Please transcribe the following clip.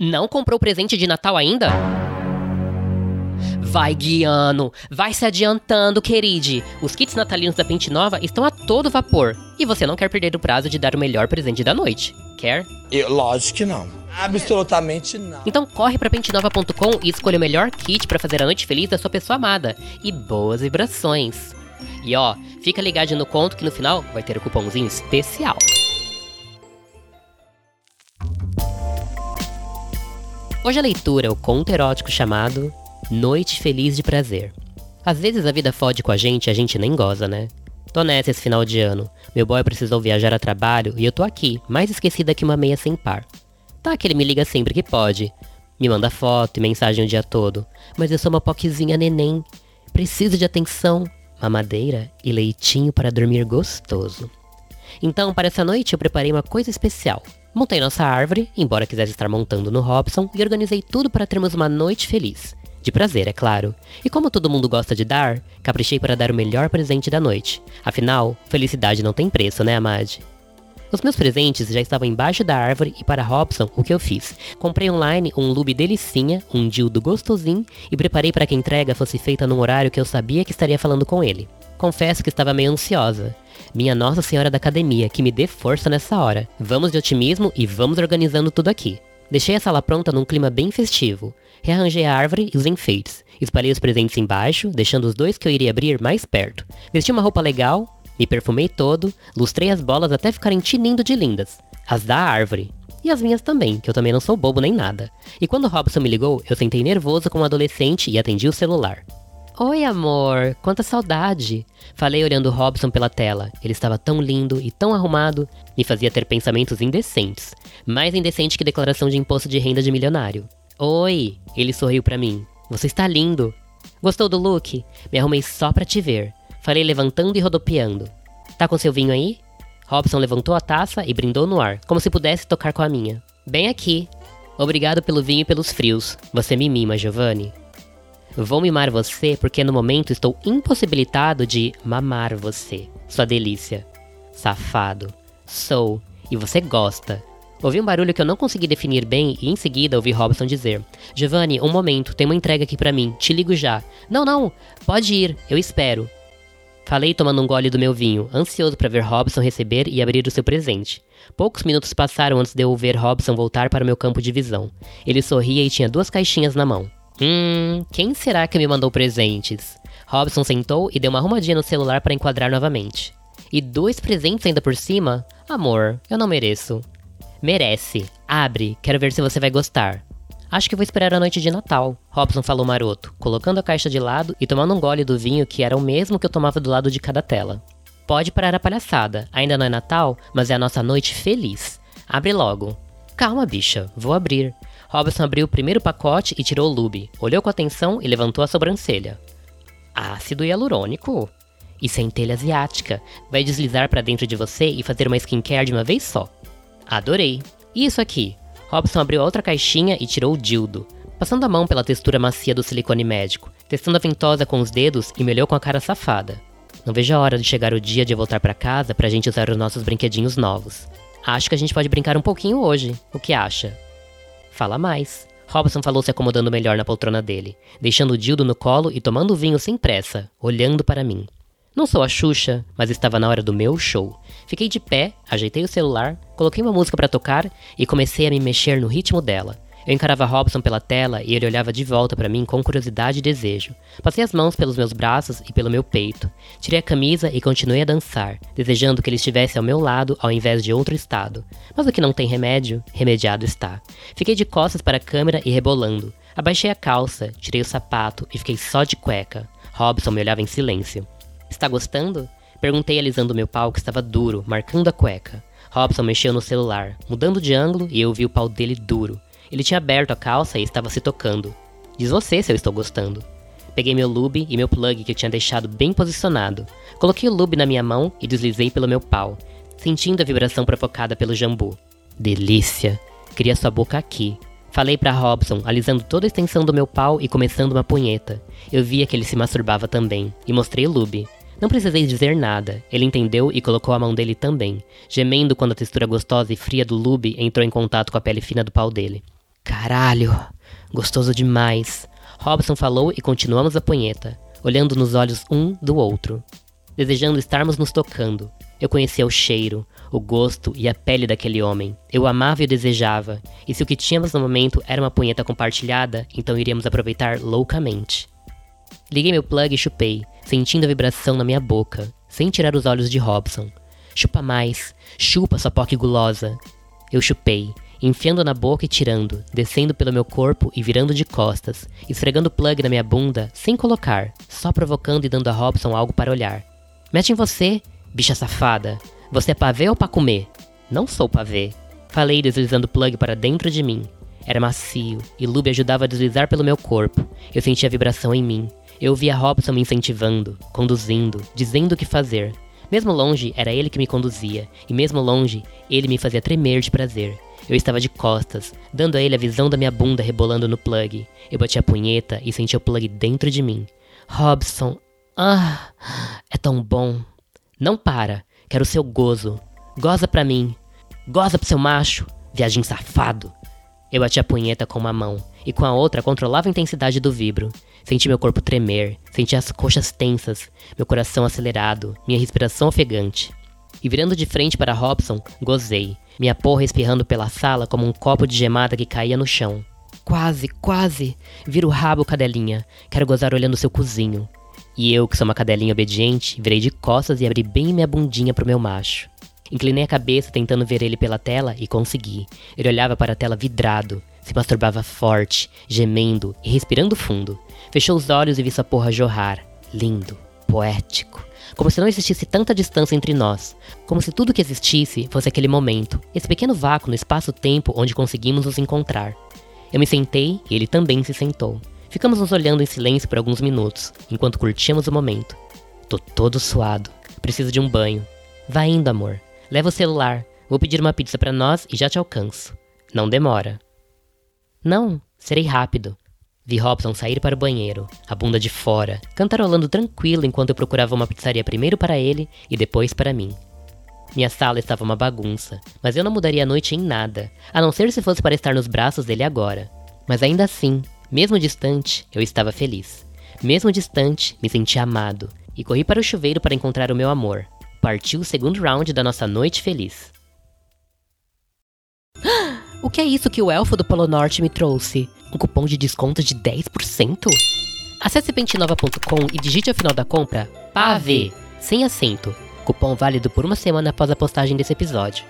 Não comprou presente de Natal ainda? Vai guiando, vai se adiantando, queride. Os kits natalinos da Pente Nova estão a todo vapor. E você não quer perder o prazo de dar o melhor presente da noite. Quer? Eu, lógico que não. Absolutamente não. Então corre pra pentenova.com e escolha o melhor kit para fazer a noite feliz da sua pessoa amada. E boas vibrações. E ó, fica ligado no conto que no final vai ter o um cupomzinho especial. Hoje a leitura é o conto erótico chamado Noite Feliz de Prazer. Às vezes a vida fode com a gente e a gente nem goza, né? Tô nessa esse final de ano. Meu boy precisou viajar a trabalho e eu tô aqui, mais esquecida que uma meia sem par. Tá que ele me liga sempre que pode. Me manda foto e mensagem o dia todo. Mas eu sou uma poquezinha neném. Preciso de atenção, mamadeira e leitinho para dormir gostoso. Então, para essa noite, eu preparei uma coisa especial. Montei nossa árvore, embora quisesse estar montando no Robson, e organizei tudo para termos uma noite feliz. De prazer, é claro. E como todo mundo gosta de dar, caprichei para dar o melhor presente da noite. Afinal, felicidade não tem preço, né, Amad? Os meus presentes já estavam embaixo da árvore e para Robson, o que eu fiz? Comprei online um lube delicinha, um dildo gostosinho e preparei para que a entrega fosse feita num horário que eu sabia que estaria falando com ele. Confesso que estava meio ansiosa. Minha Nossa Senhora da Academia, que me dê força nessa hora. Vamos de otimismo e vamos organizando tudo aqui. Deixei a sala pronta num clima bem festivo. Rearranjei a árvore e os enfeites. Espalhei os presentes embaixo, deixando os dois que eu iria abrir mais perto. Vesti uma roupa legal, me perfumei todo, lustrei as bolas até ficarem tinindo de lindas. As da árvore. E as minhas também, que eu também não sou bobo nem nada. E quando Robson me ligou, eu sentei nervoso como adolescente e atendi o celular. Oi, amor, quanta saudade! Falei olhando Robson pela tela. Ele estava tão lindo e tão arrumado, me fazia ter pensamentos indecentes. Mais indecente que declaração de imposto de renda de milionário. Oi! Ele sorriu para mim. Você está lindo! Gostou do look? Me arrumei só pra te ver. Falei levantando e rodopiando. Tá com seu vinho aí? Robson levantou a taça e brindou no ar, como se pudesse tocar com a minha. Bem aqui. Obrigado pelo vinho e pelos frios. Você me mima, Giovanni. Vou mimar você porque no momento estou impossibilitado de mamar você, sua delícia. Safado. Sou. E você gosta. Ouvi um barulho que eu não consegui definir bem e em seguida ouvi Robson dizer: Giovanni, um momento, tem uma entrega aqui para mim, te ligo já. Não, não, pode ir, eu espero. Falei tomando um gole do meu vinho, ansioso para ver Robson receber e abrir o seu presente. Poucos minutos passaram antes de eu ver Robson voltar para o meu campo de visão. Ele sorria e tinha duas caixinhas na mão. Hum, quem será que me mandou presentes? Robson sentou e deu uma arrumadinha no celular para enquadrar novamente. E dois presentes ainda por cima? Amor, eu não mereço. Merece. Abre, quero ver se você vai gostar. Acho que vou esperar a noite de Natal, Robson falou maroto, colocando a caixa de lado e tomando um gole do vinho que era o mesmo que eu tomava do lado de cada tela. Pode parar a palhaçada, ainda não é Natal, mas é a nossa noite feliz. Abre logo. Calma, bicha, vou abrir. Robson abriu o primeiro pacote e tirou o lube, olhou com atenção e levantou a sobrancelha. Ácido hialurônico? E centelha asiática. Vai deslizar para dentro de você e fazer uma skincare de uma vez só. Adorei. E isso aqui? Robson abriu outra caixinha e tirou o dildo, passando a mão pela textura macia do silicone médico, testando a ventosa com os dedos e me olhou com a cara safada. Não vejo a hora de chegar o dia de voltar para casa pra gente usar os nossos brinquedinhos novos. Acho que a gente pode brincar um pouquinho hoje. O que acha? Fala mais. Robson falou se acomodando melhor na poltrona dele, deixando o dildo no colo e tomando vinho sem pressa, olhando para mim. Não sou a Xuxa, mas estava na hora do meu show. Fiquei de pé, ajeitei o celular, coloquei uma música para tocar e comecei a me mexer no ritmo dela. Eu encarava Robson pela tela e ele olhava de volta para mim com curiosidade e desejo. Passei as mãos pelos meus braços e pelo meu peito. Tirei a camisa e continuei a dançar, desejando que ele estivesse ao meu lado ao invés de outro estado. Mas o que não tem remédio, remediado está. Fiquei de costas para a câmera e rebolando. Abaixei a calça, tirei o sapato e fiquei só de cueca. Robson me olhava em silêncio. Está gostando? Perguntei alisando meu pau que estava duro, marcando a cueca. Robson mexeu no celular, mudando de ângulo e eu vi o pau dele duro. Ele tinha aberto a calça e estava se tocando. Diz você se eu estou gostando. Peguei meu lube e meu plug que eu tinha deixado bem posicionado. Coloquei o lube na minha mão e deslizei pelo meu pau, sentindo a vibração provocada pelo jambu. Delícia! Queria sua boca aqui. Falei para Robson, alisando toda a extensão do meu pau e começando uma punheta. Eu via que ele se masturbava também, e mostrei o lube. Não precisei dizer nada. Ele entendeu e colocou a mão dele também, gemendo quando a textura gostosa e fria do lube entrou em contato com a pele fina do pau dele. Caralho, gostoso demais. Robson falou e continuamos a punheta, olhando nos olhos um do outro, desejando estarmos nos tocando. Eu conhecia o cheiro, o gosto e a pele daquele homem. Eu amava e o desejava, e se o que tínhamos no momento era uma punheta compartilhada, então iríamos aproveitar loucamente. Liguei meu plug e chupei, sentindo a vibração na minha boca, sem tirar os olhos de Robson. Chupa mais, chupa sua poque gulosa. Eu chupei, enfiando na boca e tirando, descendo pelo meu corpo e virando de costas, esfregando plug na minha bunda, sem colocar, só provocando e dando a Robson algo para olhar. Mete em você, bicha safada. Você é pavê ou pra comer? Não sou pavê. Falei deslizando plug para dentro de mim. Era macio, e Lube ajudava a deslizar pelo meu corpo. Eu sentia a vibração em mim. Eu via Robson me incentivando, conduzindo, dizendo o que fazer. Mesmo longe, era ele que me conduzia, e mesmo longe, ele me fazia tremer de prazer. Eu estava de costas, dando a ele a visão da minha bunda rebolando no plug. Eu bati a punheta e senti o plug dentro de mim. Robson, ah, é tão bom. Não para, quero seu gozo. Goza pra mim. Goza pro seu macho, viagem safado. Eu bati a punheta com uma mão e com a outra controlava a intensidade do vibro. Senti meu corpo tremer, senti as coxas tensas, meu coração acelerado, minha respiração ofegante. E virando de frente para Robson, gozei, minha porra espirrando pela sala como um copo de gemada que caía no chão. Quase, quase! Vira o rabo, cadelinha. Quero gozar olhando seu cozinho. E eu, que sou uma cadelinha obediente, virei de costas e abri bem minha bundinha pro meu macho. Inclinei a cabeça tentando ver ele pela tela e consegui. Ele olhava para a tela vidrado, se masturbava forte, gemendo e respirando fundo. Fechou os olhos e vi sua porra jorrar. Lindo, poético. Como se não existisse tanta distância entre nós. Como se tudo que existisse fosse aquele momento, esse pequeno vácuo no espaço-tempo onde conseguimos nos encontrar. Eu me sentei e ele também se sentou. Ficamos nos olhando em silêncio por alguns minutos, enquanto curtíamos o momento. Tô todo suado. Preciso de um banho. Vá indo, amor. Leva o celular. Vou pedir uma pizza para nós e já te alcanço. Não demora. Não, serei rápido. Vi Robson sair para o banheiro, a bunda de fora, cantarolando tranquilo enquanto eu procurava uma pizzaria primeiro para ele e depois para mim. Minha sala estava uma bagunça, mas eu não mudaria a noite em nada, a não ser se fosse para estar nos braços dele agora. Mas ainda assim, mesmo distante, eu estava feliz. Mesmo distante, me senti amado e corri para o chuveiro para encontrar o meu amor. Partiu o segundo round da nossa noite feliz. O que é isso que o elfo do Polo Norte me trouxe? Um cupom de desconto de 10%? Acesse pentinova.com e digite ao final da compra PAVE, sem acento. Cupom válido por uma semana após a postagem desse episódio.